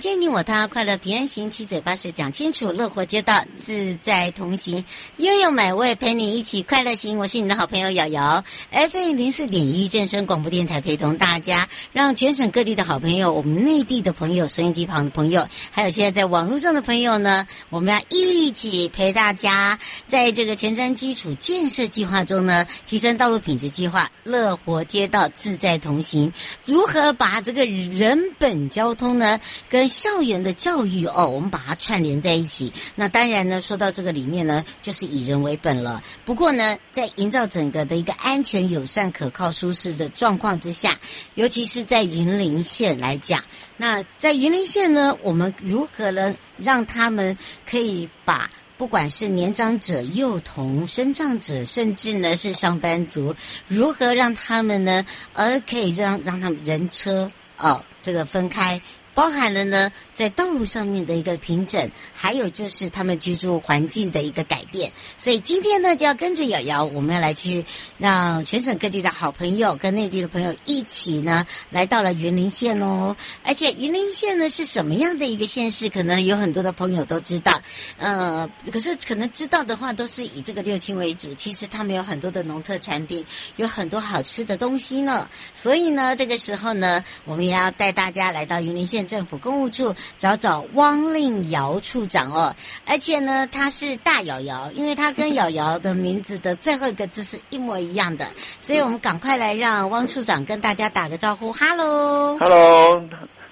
见你我他，快乐平安行，七嘴八舌讲清楚，乐活街道自在同行，悠悠美味陪你一起快乐行。我是你的好朋友瑶瑶，FM 零四点一正声广播电台陪同大家，让全省各地的好朋友，我们内地的朋友，收音机旁的朋友，还有现在在网络上的朋友呢，我们要一起陪大家，在这个前瞻基础建设计划中呢，提升道路品质计划，乐活街道自在同行，如何把这个人本交通呢跟校园的教育哦，我们把它串联在一起。那当然呢，说到这个里面呢，就是以人为本了。不过呢，在营造整个的一个安全、友善、可靠、舒适的状况之下，尤其是在云林县来讲，那在云林县呢，我们如何呢，让他们可以把不管是年长者、幼童、身障者，甚至呢是上班族，如何让他们呢，而可以让让他们人车哦这个分开。包含了呢，在道路上面的一个平整，还有就是他们居住环境的一个改变。所以今天呢，就要跟着瑶瑶，我们要来去让全省各地的好朋友跟内地的朋友一起呢，来到了云林县哦。而且云林县呢是什么样的一个县市？可能有很多的朋友都知道，呃，可是可能知道的话，都是以这个六轻为主。其实他们有很多的农特产品，有很多好吃的东西呢。所以呢，这个时候呢，我们也要带大家来到云林县。政府公务处找找汪令尧处长哦，而且呢，他是大瑶瑶，因为他跟瑶瑶的名字的最后一个字是一模一样的，所以我们赶快来让汪处长跟大家打个招呼，哈喽，哈喽，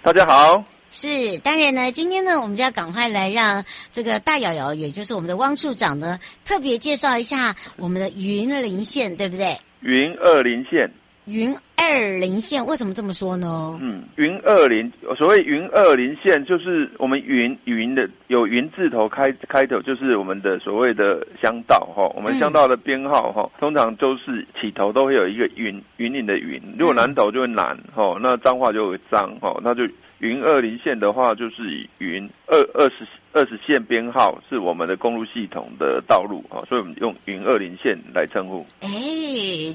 大家好。是，当然呢，今天呢，我们就要赶快来让这个大瑶瑶，也就是我们的汪处长呢，特别介绍一下我们的云林县，对不对？云二林县。云二林线为什么这么说呢？嗯，云二林，所谓云二林线，就是我们云云的有云字头开开头，就是我们的所谓的乡道哈。我们乡道的编号哈，通常都是起头都会有一个云云岭的云，如果南投就会南哈，那彰化就会彰哈，那就。云二零线的话，就是以云二二十二十线编号是我们的公路系统的道路啊，所以我们用云二零线来称呼。哎，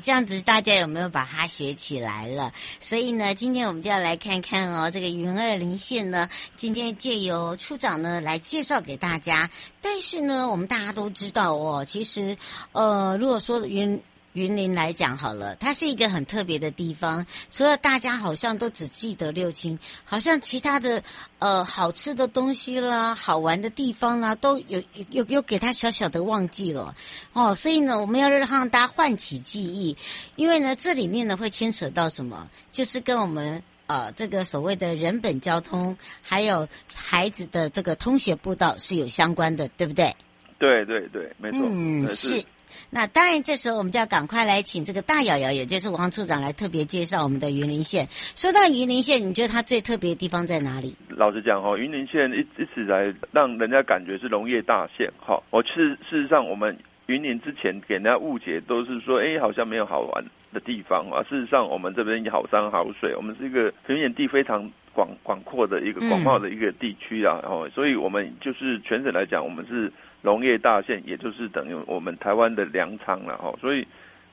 这样子大家有没有把它学起来了？所以呢，今天我们就要来看看哦，这个云二零线呢，今天借由处长呢来介绍给大家。但是呢，我们大家都知道哦，其实呃，如果说云。云林来讲好了，它是一个很特别的地方。除了大家好像都只记得六轻，好像其他的呃好吃的东西啦、好玩的地方啦，都有有有给他小小的忘记了哦。所以呢，我们要让大家唤起记忆，因为呢，这里面呢会牵扯到什么？就是跟我们呃这个所谓的人本交通，还有孩子的这个通学步道是有相关的，对不对？对对对，没错。嗯，是。那当然，这时候我们就要赶快来请这个大瑶瑶，也就是王处长来特别介绍我们的云林县。说到云林县，你觉得它最特别的地方在哪里？老实讲哈，云林县一一直来让人家感觉是农业大县哈。我事事实上，我们云林之前给人家误解都是说，哎，好像没有好玩的地方啊。事实上，我们这边好山好水，我们是一个平原地非常广广阔的一个广袤的一个地区啊。然后，所以我们就是全省来讲，我们是。农业大县，也就是等于我们台湾的粮仓了哈。所以，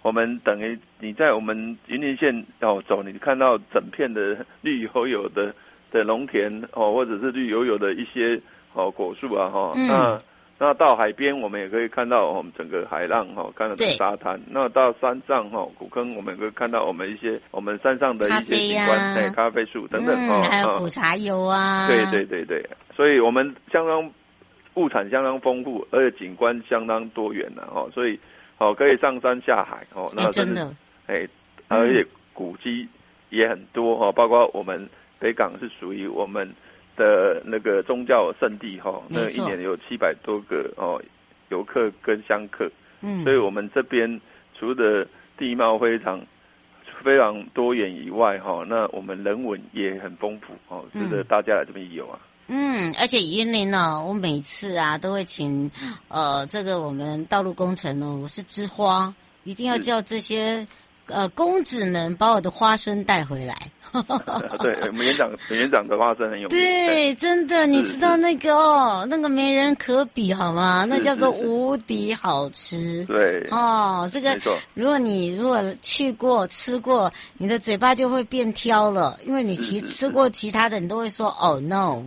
我们等于你在我们云林县哦走，你看到整片的绿油油的的农田哦，或者是绿油油的一些哦果树啊哈。嗯、那那到海边，我们也可以看到我们整个海浪哈，看到沙滩。那到山上哈，古坑，我们也可以看到我们一些我们山上的一些景观，对，咖啡树等等哦，还有苦茶油啊。对对对对，所以我们相当物产相当丰富，而且景观相当多元的哦，所以哦可以上山下海哦，那真的哎，而且古迹也很多哈，包括我们北港是属于我们。的那个宗教圣地哈，那一年有七百多个哦游客跟香客，嗯，所以我们这边除了地貌非常非常多元以外哈，那我们人文也很丰富哦，值得大家来这边游啊。嗯，而且云林呢，我每次啊都会请呃这个我们道路工程呢，我是枝花，一定要叫这些。呃，公子们把我的花生带回来。对，我们园长，园长的花生很有名。对，真的，你知道那个哦，那个没人可比，好吗？那叫做无敌好吃。对。哦，这个，如果你如果去过吃过，你的嘴巴就会变挑了，因为你其吃过其他的，你都会说哦 no。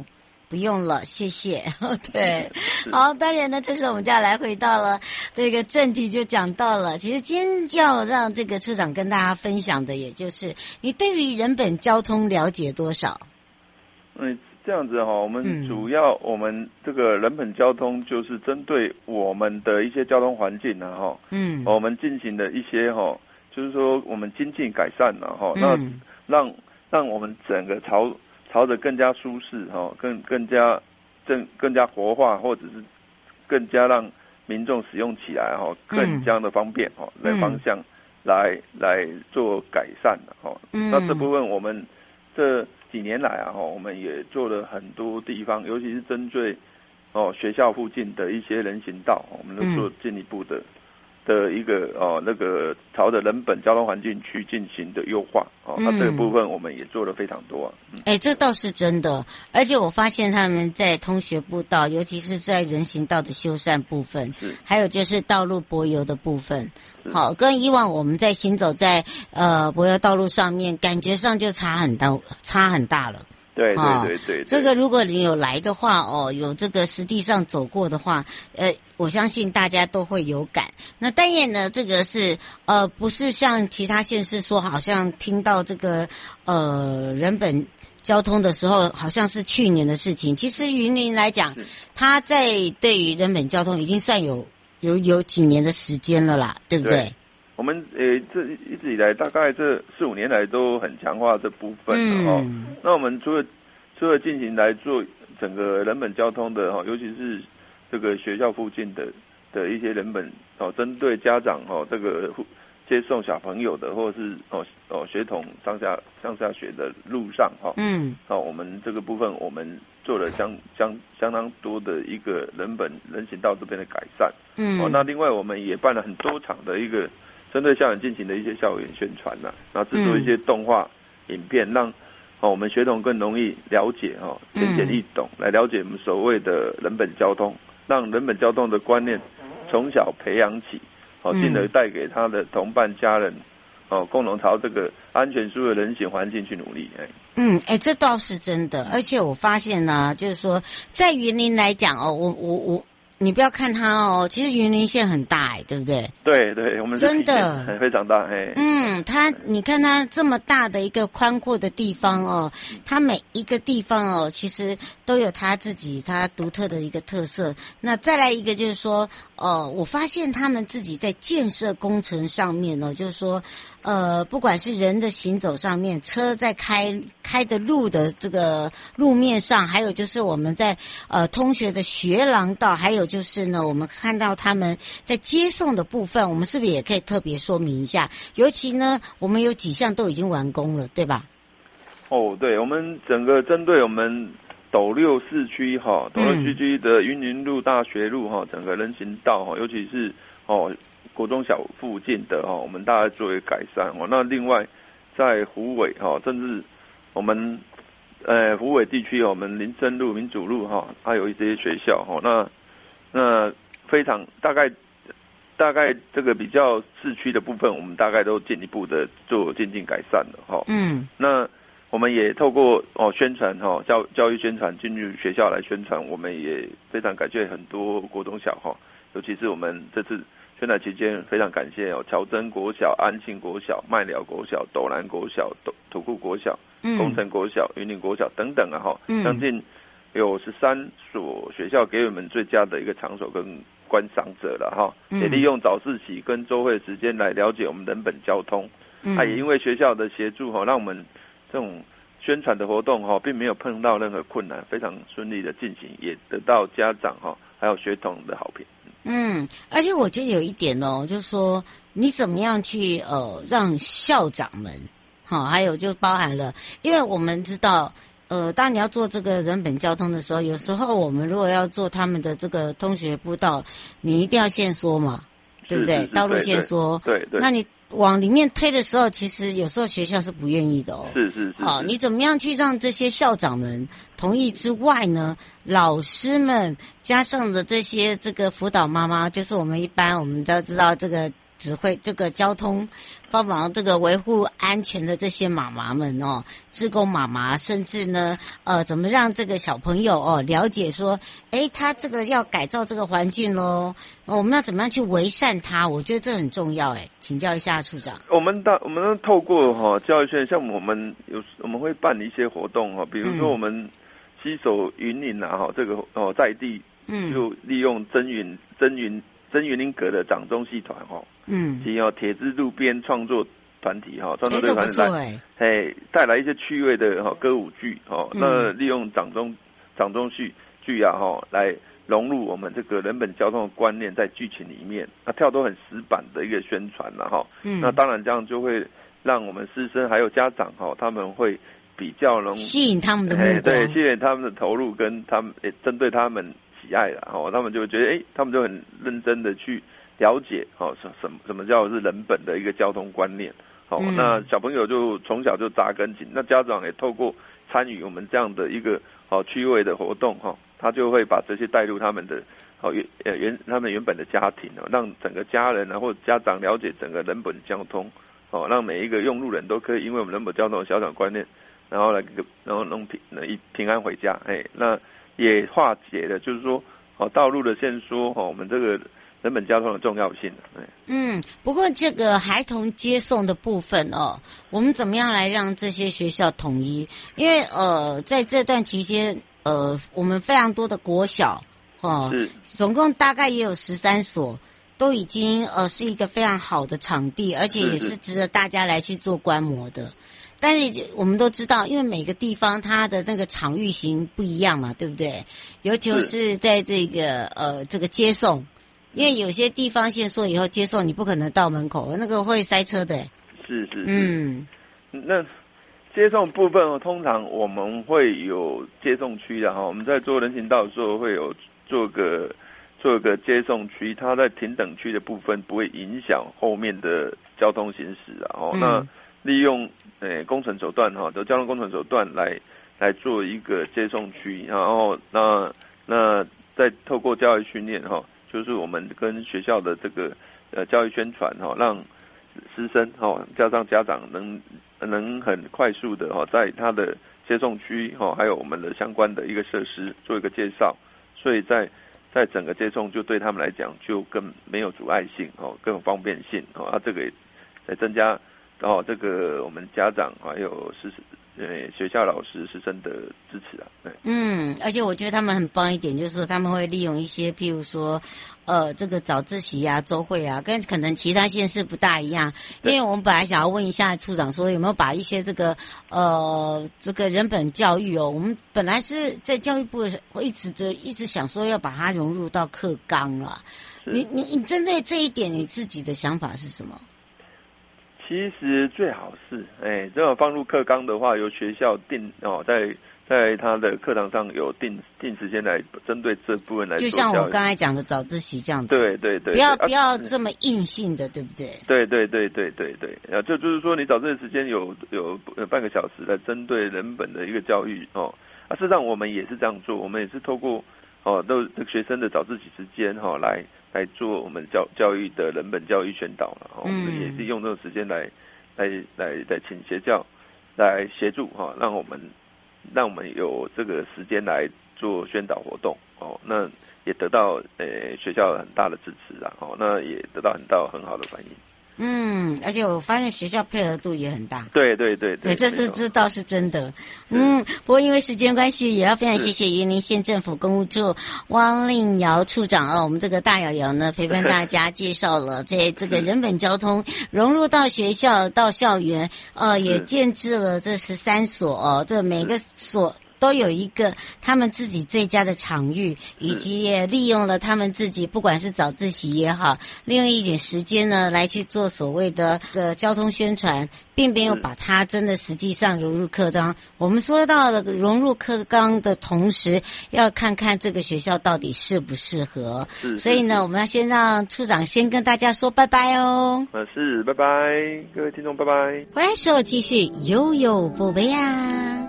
不用了，谢谢。对，好，当然呢，这时候我们就要来回到了这个正题，就讲到了。其实今天要让这个处长跟大家分享的，也就是你对于人本交通了解多少？嗯，这样子哈，我们主要我们这个人本交通就是针对我们的一些交通环境啊哈，嗯，我们进行的一些哈，就是说我们经济改善了哈，那让让我们整个朝。朝着更加舒适哈，更更加更更加活化，或者是更加让民众使用起来哈，更加的方便哈，的、嗯、方向来来做改善的哈。嗯、那这部分我们这几年来啊哈，我们也做了很多地方，尤其是针对哦学校附近的一些人行道，我们都做进一步的。的一个哦，那个朝着人本交通环境去进行的优化哦，那这个部分我们也做了非常多啊。哎、嗯，这倒是真的，而且我发现他们在通学步道，尤其是在人行道的修缮部分，还有就是道路柏油的部分，好，跟以往我们在行走在呃柏油道路上面，感觉上就差很大，差很大了。对对对对，对，这个如果你有来的话哦，有这个实际上走过的话，呃，我相信大家都会有感。那但愿呢，这个是呃，不是像其他县市说，好像听到这个呃人本交通的时候，好像是去年的事情。其实云林来讲，它在对于人本交通已经算有有有几年的时间了啦，对不对？对我们呃，这一直以来大概这四五年来都很强化这部分的哦。嗯、那我们除了除了进行来做整个人本交通的哈，尤其是这个学校附近的的一些人本哦，针对家长哦这个接送小朋友的，或者是哦哦学童上下上下学的路上哈，嗯，哦我们这个部分我们做了相相相当多的一个人本人行道这边的改善，嗯，哦那另外我们也办了很多场的一个。针对校园进行的一些校园宣传呐，然后制作一些动画影片，让哦我们学童更容易了解哦，浅显易懂，来了解我们所谓的人本交通，让人本交通的观念从小培养起，哦，进而带给他的同伴家人，哦，共同朝这个安全舒适的人行环境去努力。哎，嗯，哎，这倒是真的，而且我发现呢，就是说在云林来讲哦，我我我。你不要看它哦，其实云林县很大哎，对不对？对对，我们真的非常大哎。嗯，它你看它这么大的一个宽阔的地方哦，它每一个地方哦，其实都有它自己它独特的一个特色。那再来一个就是说，呃，我发现他们自己在建设工程上面呢，就是说。呃，不管是人的行走上面，车在开开的路的这个路面上，还有就是我们在呃通学的学廊道，还有就是呢，我们看到他们在接送的部分，我们是不是也可以特别说明一下？尤其呢，我们有几项都已经完工了，对吧？哦，对，我们整个针对我们斗六市区哈，斗六市区的云林路、大学路哈，整个人行道哈，尤其是哦。国中小附近的哈，我们大概作为改善哦。那另外在湖尾哈，甚至我们呃湖尾地区，我们林森路、民主路哈，还有一些学校哈。那那非常大概大概这个比较市区的部分，我们大概都进一步的做渐进改善了哈。嗯，那我们也透过哦宣传哈教教育宣传进入学校来宣传，我们也非常感谢很多国中小哈，尤其是我们这次宣传期间非常感谢哦乔真国小、安庆国小、麦寮国小、斗南国小、斗土库国小、工程国小、云林国小等等啊哈，将近。有十三所学校给我们最佳的一个场所跟观赏者了哈，也利用早自习跟周会时间来了解我们人本交通。嗯，也因为学校的协助哈，让我们这种宣传的活动哈，并没有碰到任何困难，非常顺利的进行，也得到家长哈还有学童的好评。嗯，而且我觉得有一点哦，就是说你怎么样去呃让校长们好，还有就包含了，因为我们知道。呃，当你要做这个人本交通的时候，有时候我们如果要做他们的这个通学步道，你一定要限缩嘛，对不对？道路限缩。对对，那你往里面推的时候，其实有时候学校是不愿意的哦。是是是。好，你怎么样去让这些校长们同意之外呢？老师们加上的这些这个辅导妈妈，就是我们一般我们都知道这个。指挥这个交通，帮忙这个维护安全的这些妈妈们哦，志工妈妈，甚至呢，呃，怎么让这个小朋友哦了解说，诶，他这个要改造这个环境喽，我们要怎么样去为善他？我觉得这很重要，诶，请教一下处长。我们大我们都透过哈教育圈，像我们有我们会办一些活动哈，比如说我们携手云林啊哈，这个哦在地，嗯，就利用增云增云。真云林阁的掌中戏团哈，嗯，及有铁之路边创作团体哈，创作这个团体哎，带来一些趣味的哈歌舞剧哦，那利用掌中掌中戏剧啊哈，来融入我们这个人本交通的观念在剧情里面，那跳都很死板的一个宣传了哈，嗯，那当然这样就会让我们师生还有家长哈，他们会比较能吸引他们的目光，对，吸引他们的投入跟他们诶针对他们。喜爱了哦，他们就觉得哎、欸，他们就很认真的去了解哦，什什么什么叫是人本的一个交通观念哦。嗯、那小朋友就从小就扎根紧，那家长也透过参与我们这样的一个哦趣味的活动哈，他就会把这些带入他们的哦原呃原他们原本的家庭哦，让整个家人然后家长了解整个人本交通哦，让每一个用路人都可以因为我们人本交通的小小观念，然后来然后能平一平安回家哎那。也化解了，就是说，哦，道路的限缩，哦，我们这个人本交通的重要性。嗯，不过这个孩童接送的部分哦，我们怎么样来让这些学校统一？因为呃，在这段期间，呃，我们非常多的国小，哦，总共大概也有十三所，都已经呃是一个非常好的场地，而且也是值得大家来去做观摩的。但是我们都知道，因为每个地方它的那个场域型不一样嘛，对不对？尤其是在这个呃这个接送，因为有些地方限缩以后接送你不可能到门口，那个会塞车的。是是是。嗯，那接送部分通常我们会有接送区的哈，我们在做人行道的时候会有做个做个接送区，它在停等区的部分不会影响后面的交通行驶啊。哦，那利用。诶，工程手段哈，的交通工程手段来来做一个接送区，然后那那再透过教育训练哈，就是我们跟学校的这个呃教育宣传哈，让师生哈加上家长能能很快速的哈，在他的接送区哈，还有我们的相关的一个设施做一个介绍，所以在在整个接送就对他们来讲就更没有阻碍性哦，更有方便性哦，啊这个也在增加。然后这个我们家长还有师呃学校老师师生的支持啊，对。嗯，而且我觉得他们很棒一点，就是说他们会利用一些，譬如说，呃，这个早自习啊、周会啊，跟可能其他县市不大一样。因为我们本来想要问一下处长，说有没有把一些这个呃这个人本教育哦，我们本来是在教育部我一直就一直想说要把它融入到课纲了。你你你针对这一点，你自己的想法是什么？其实最好是，哎，这种放入课纲的话，由学校定哦，在在他的课堂上有定定时间来针对这部分来。就像我刚才讲的早自习这样子。对对对。不要不要这么硬性的，对不对？对对对对对对，啊，就就是说，你早自习时间有有半个小时来针对人本的一个教育哦。啊，事实上我们也是这样做，我们也是透过哦，都这个学生的早自习时间哈来来做我们教教育的人本教育宣导了，我们也是用这个时间来来来来请邪教来协助哈，让我们让我们有这个时间来做宣导活动哦，那也得到呃学校很大的支持啊，哦，那也得到很大很好的反应。嗯，而且我发现学校配合度也很大。对对对对，这这这倒是真的。嗯，不过因为时间关系，也要非常谢谢云林县政府公务处汪令尧处长哦，我们这个大瑶瑶呢陪伴大家介绍了这 这个人本交通融入到学校到校园，呃，也建制了这十三所哦，这每个所。都有一个他们自己最佳的场域，以及也利用了他们自己，不管是早自习也好，利用一点时间呢来去做所谓的个交通宣传，并没有把它真的实际上融入课纲。我们说到了融入课纲的同时，要看看这个学校到底适不适合。所以呢，我们要先让处长先跟大家说拜拜哦。呃，是，拜拜，各位听众，拜拜。回来时候继续悠悠宝贝呀。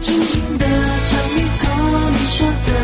轻轻地尝一口你说的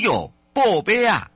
哟宝贝啊！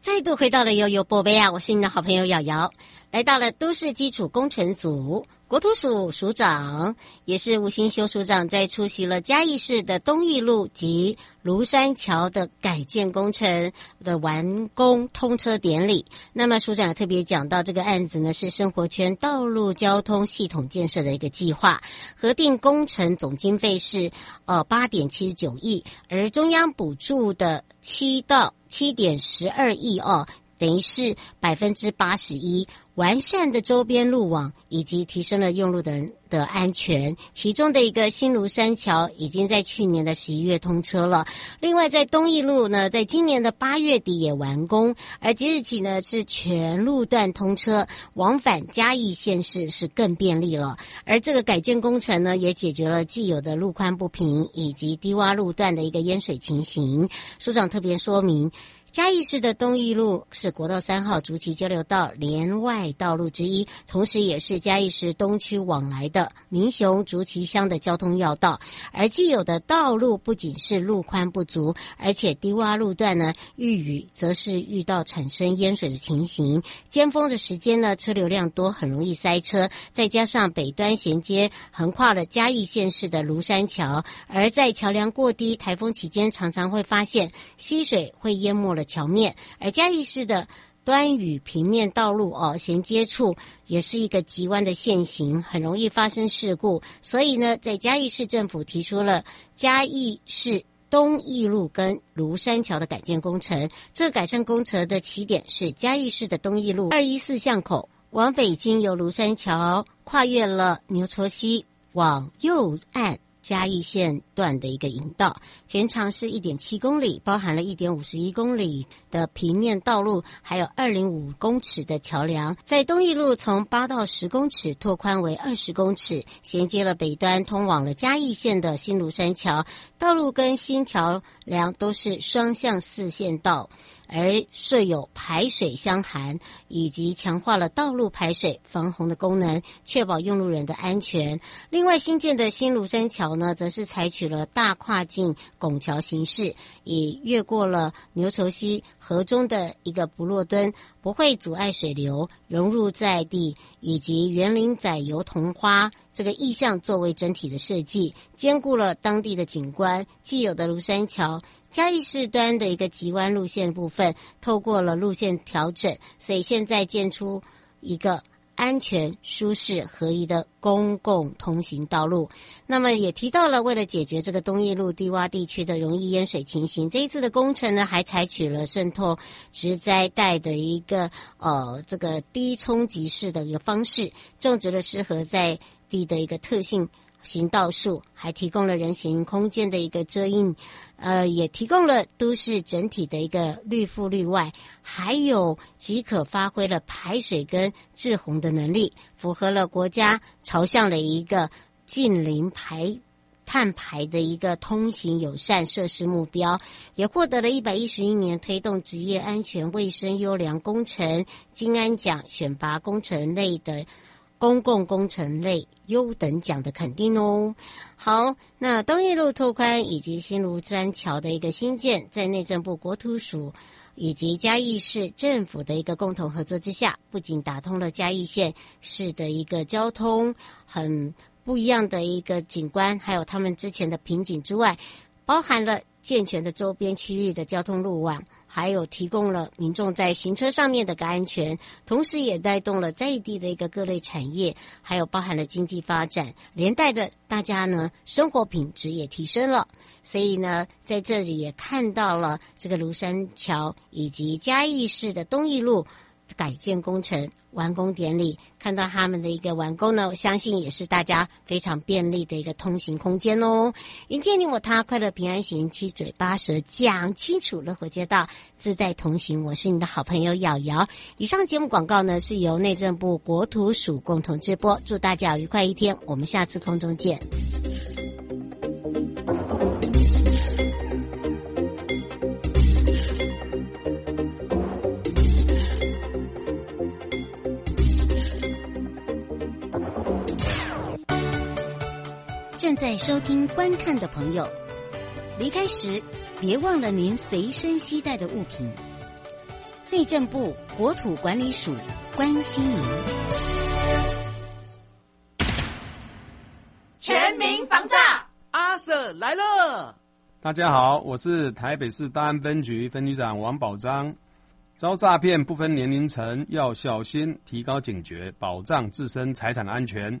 再度回到了悠悠宝贝啊！我是你的好朋友瑶瑶，来到了都市基础工程组。国土署署长也是吴新修署长，在出席了嘉义市的东义路及庐山桥的改建工程的完工通车典礼。那么署长特别讲到，这个案子呢是生活圈道路交通系统建设的一个计划，核定工程总经费是呃八点七十九亿，而中央补助的七到七点十二亿哦，等于是百分之八十一。完善的周边路网以及提升了用路的人的安全，其中的一个新庐山桥已经在去年的十一月通车了。另外，在东义路呢，在今年的八月底也完工，而即日起呢是全路段通车，往返嘉义县市是更便利了。而这个改建工程呢，也解决了既有的路宽不平以及低洼路段的一个淹水情形。署长特别说明。嘉义市的东义路是国道三号竹崎交流道连外道路之一，同时也是嘉义市东区往来的民雄竹崎乡的交通要道。而既有的道路不仅是路宽不足，而且低洼路段呢，遇雨则是遇到产生淹水的情形。尖峰的时间呢，车流量多，很容易塞车。再加上北端衔接横跨了嘉义县市的庐山桥，而在桥梁过低、台风期间，常常会发现溪水会淹没了桥面，而嘉义市的端与平面道路哦，衔接处也是一个急弯的线型，很容易发生事故。所以呢，在嘉义市政府提出了嘉义市东义路跟庐山桥的改建工程。这个改善工程的起点是嘉义市的东义路二一四巷口，往北经由庐山桥跨越了牛稠溪，往右岸。嘉义县段的一个引道，全长是一点七公里，包含了一点五十一公里的平面道路，还有二零五公尺的桥梁。在东义路从八到十公尺拓宽为二十公尺，衔接了北端通往了嘉义县的新庐山桥。道路跟新桥梁都是双向四线道。而设有排水箱涵，以及强化了道路排水防洪的功能，确保用路人的安全。另外，新建的新庐山桥呢，则是采取了大跨径拱桥形式，以越过了牛稠溪河中的一个不落墩，不会阻碍水流融入在地，以及园林仔油桐花这个意象作为整体的设计，兼顾了当地的景观。既有的庐山桥。嘉义市端的一个急弯路线部分，透过了路线调整，所以现在建出一个安全、舒适、合宜的公共通行道路。那么也提到了，为了解决这个东义路低洼地区的容易淹水情形，这一次的工程呢，还采取了渗透植栽带的一个呃这个低冲击式的一个方式，种植了适合在地的一个特性。行道树还提供了人行空间的一个遮荫，呃，也提供了都市整体的一个绿覆绿外，还有即可发挥了排水跟滞洪的能力，符合了国家朝向的一个近零排碳排的一个通行友善设施目标，也获得了一百一十一年推动职业安全卫生优良工程金安奖选拔工程类的。公共工程类优等奖的肯定哦。好，那东义路拓宽以及新庐山桥的一个新建，在内政部国土署以及嘉义市政府的一个共同合作之下，不仅打通了嘉义县市的一个交通很不一样的一个景观，还有他们之前的瓶颈之外，包含了健全的周边区域的交通路网。还有提供了民众在行车上面的个安全，同时也带动了在地的一个各类产业，还有包含了经济发展，连带的大家呢生活品质也提升了。所以呢，在这里也看到了这个庐山桥以及嘉义市的东义路改建工程。完工典礼，看到他们的一个完工呢，我相信也是大家非常便利的一个通行空间哦。迎接你我他，快乐平安行，七嘴八舌讲清楚，乐活街道自在同行。我是你的好朋友瑶瑶。以上节目广告呢，是由内政部国土署共同直播。祝大家愉快一天，我们下次空中见。在收听观看的朋友，离开时别忘了您随身携带的物品。内政部国土管理署关心您。全民防诈，阿 Sir 来了。大家好，我是台北市大安分局分局长王宝章。遭诈骗不分年龄层，要小心，提高警觉，保障自身财产的安全，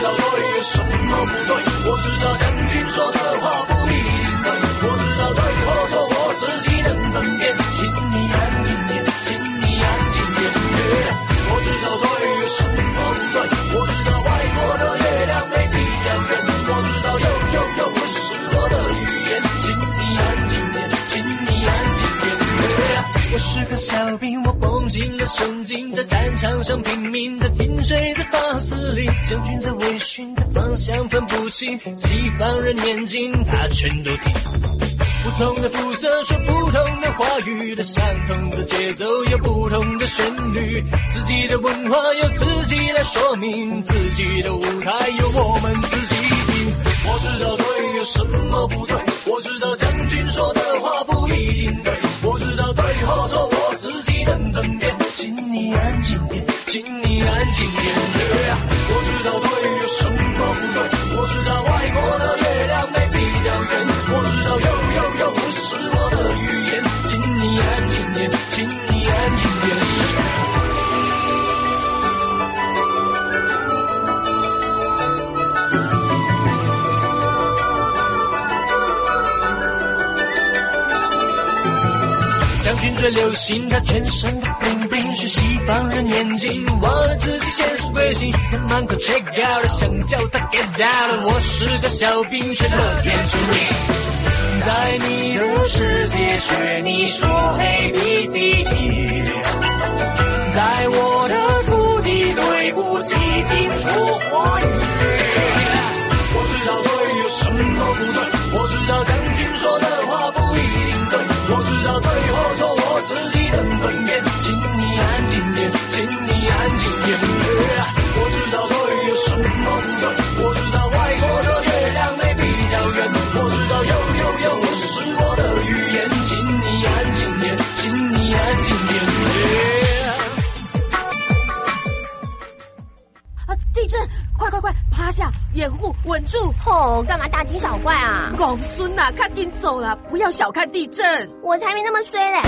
知道对有什么不对，我知道将军说的话不一定对，我知道对或错我自己能分辨，请你安静点，请你安静点。我知道对有什么不对，我知道外国的月亮没比较圆，我知道又又又不是我的语是个小兵，我绷紧了神经，在战场上拼命的拼谁在发丝里，将军在微醺的方向分不清，西方人念经他全都听。不同的肤色说不同的话语，的相同的节奏有不同的旋律，自己的文化由自己来说明，自己的舞台由我们自己定。我知道对有什么不对，我知道将军说的话不一定对，我做我自己的分辨，请你安静点，请你安静点。我知道对有什么不对，我知道外国的将军最流行，他全身的 bling bling，学西方人念经，忘了自己现实归心。他满口 check out，想叫他 get out。我是个小兵，却乐天知命。在你的世界学你说 A B C D，在我的土地对不起，请说华语。我知道对有什么不对，我知道将军说的安静点。Yeah. 我知道对有什么不对，我知道外国的月亮没比较圆，我知道有有有不是我的语言，请你安静点，请你安静点。啊！地震！快快快，趴下，掩护，稳住！哦，干嘛大惊小怪啊？公孙呐，赶紧走了，不要小看地震。我才没那么衰嘞！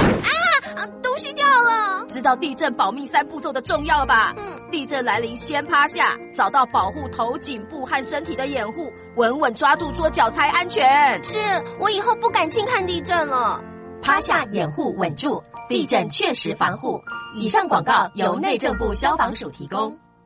了。知道地震保命三步骤的重要了吧？嗯，地震来临先趴下，找到保护头、颈部和身体的掩护，稳稳抓住桌脚才安全。是，我以后不敢轻看地震了。趴下，掩护，稳住，地震确实防护。以上广告由内政部消防署提供。